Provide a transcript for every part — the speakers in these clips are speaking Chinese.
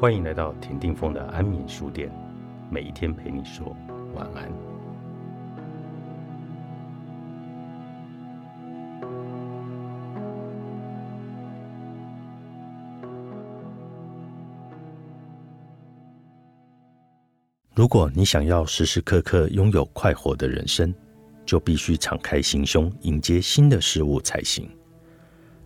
欢迎来到田定峰的安眠书店，每一天陪你说晚安。如果你想要时时刻刻拥有快活的人生，就必须敞开心胸，迎接新的事物才行。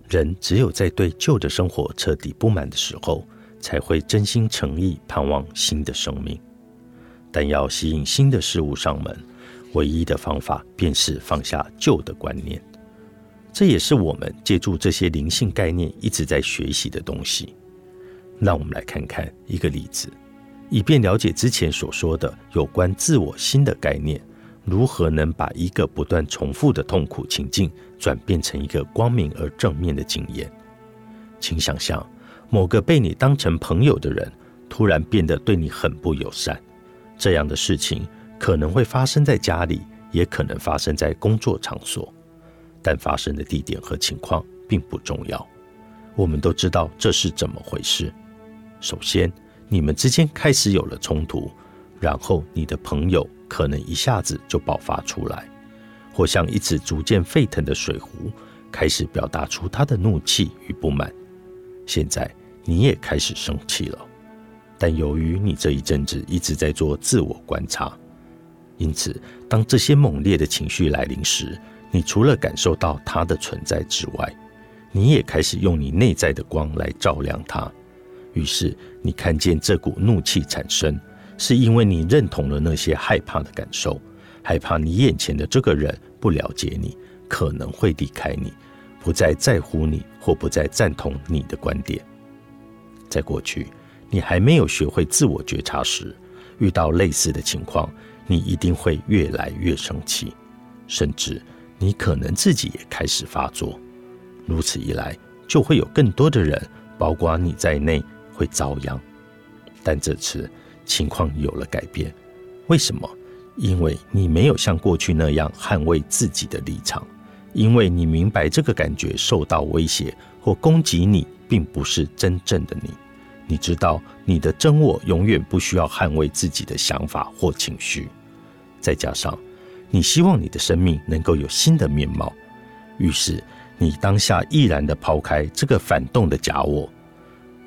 人只有在对旧的生活彻底不满的时候，才会真心诚意盼望新的生命。但要吸引新的事物上门，唯一的方法便是放下旧的观念。这也是我们借助这些灵性概念一直在学习的东西。让我们来看看一个例子，以便了解之前所说的有关自我新的概念。如何能把一个不断重复的痛苦情境转变成一个光明而正面的经验？请想象，某个被你当成朋友的人突然变得对你很不友善。这样的事情可能会发生在家里，也可能发生在工作场所，但发生的地点和情况并不重要。我们都知道这是怎么回事。首先，你们之间开始有了冲突，然后你的朋友。可能一下子就爆发出来，或像一直逐渐沸腾的水壶，开始表达出他的怒气与不满。现在你也开始生气了，但由于你这一阵子一直在做自我观察，因此当这些猛烈的情绪来临时，你除了感受到它的存在之外，你也开始用你内在的光来照亮它。于是你看见这股怒气产生。是因为你认同了那些害怕的感受，害怕你眼前的这个人不了解你，可能会离开你，不再在乎你，或不再赞同你的观点。在过去，你还没有学会自我觉察时，遇到类似的情况，你一定会越来越生气，甚至你可能自己也开始发作。如此一来，就会有更多的人，包括你在内，会遭殃。但这次。情况有了改变，为什么？因为你没有像过去那样捍卫自己的立场，因为你明白这个感觉受到威胁或攻击你，并不是真正的你。你知道你的真我永远不需要捍卫自己的想法或情绪。再加上你希望你的生命能够有新的面貌，于是你当下毅然的抛开这个反动的假我。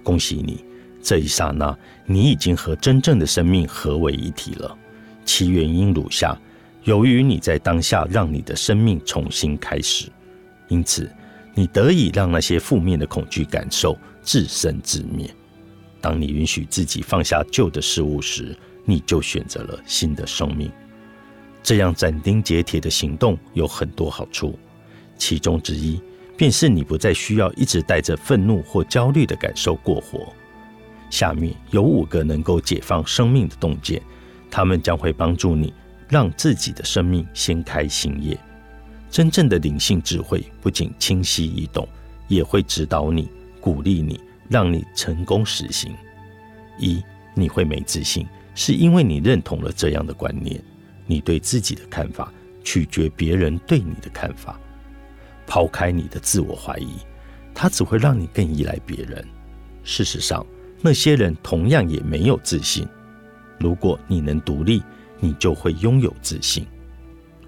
恭喜你！这一刹那，你已经和真正的生命合为一体了。其原因如下：由于你在当下让你的生命重新开始，因此你得以让那些负面的恐惧感受自生自灭。当你允许自己放下旧的事物时，你就选择了新的生命。这样斩钉截铁的行动有很多好处，其中之一便是你不再需要一直带着愤怒或焦虑的感受过活。下面有五个能够解放生命的洞见，他们将会帮助你让自己的生命掀开新页。真正的灵性智慧不仅清晰易懂，也会指导你、鼓励你，让你成功实行。一，你会没自信，是因为你认同了这样的观念：你对自己的看法取决别人对你的看法。抛开你的自我怀疑，它只会让你更依赖别人。事实上。那些人同样也没有自信。如果你能独立，你就会拥有自信。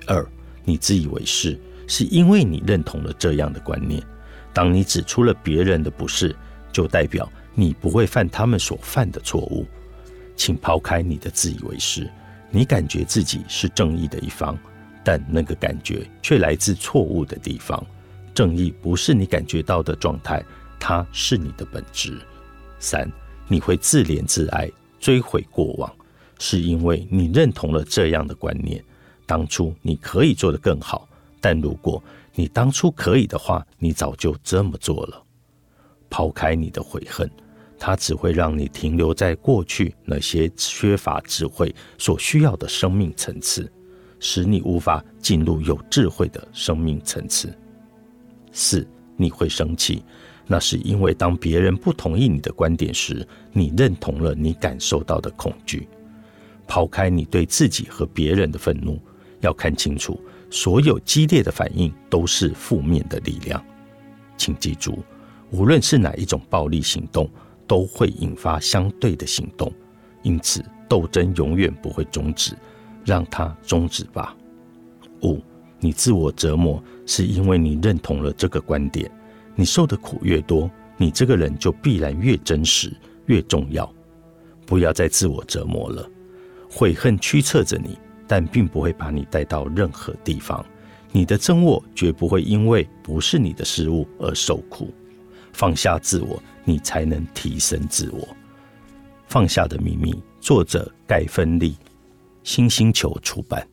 二，你自以为是，是因为你认同了这样的观念。当你指出了别人的不是，就代表你不会犯他们所犯的错误。请抛开你的自以为是，你感觉自己是正义的一方，但那个感觉却来自错误的地方。正义不是你感觉到的状态，它是你的本质。三，你会自怜自哀，追悔过往，是因为你认同了这样的观念：当初你可以做得更好，但如果你当初可以的话，你早就这么做了。抛开你的悔恨，它只会让你停留在过去那些缺乏智慧所需要的生命层次，使你无法进入有智慧的生命层次。四，你会生气。那是因为，当别人不同意你的观点时，你认同了你感受到的恐惧。抛开你对自己和别人的愤怒，要看清楚，所有激烈的反应都是负面的力量。请记住，无论是哪一种暴力行动，都会引发相对的行动，因此斗争永远不会终止，让它终止吧。五，你自我折磨是因为你认同了这个观点，你受的苦越多，你这个人就必然越真实、越重要。不要再自我折磨了，悔恨驱策着你，但并不会把你带到任何地方。你的真我绝不会因为不是你的失误而受苦。放下自我，你才能提升自我。放下的秘密，作者盖芬利，新星球出版。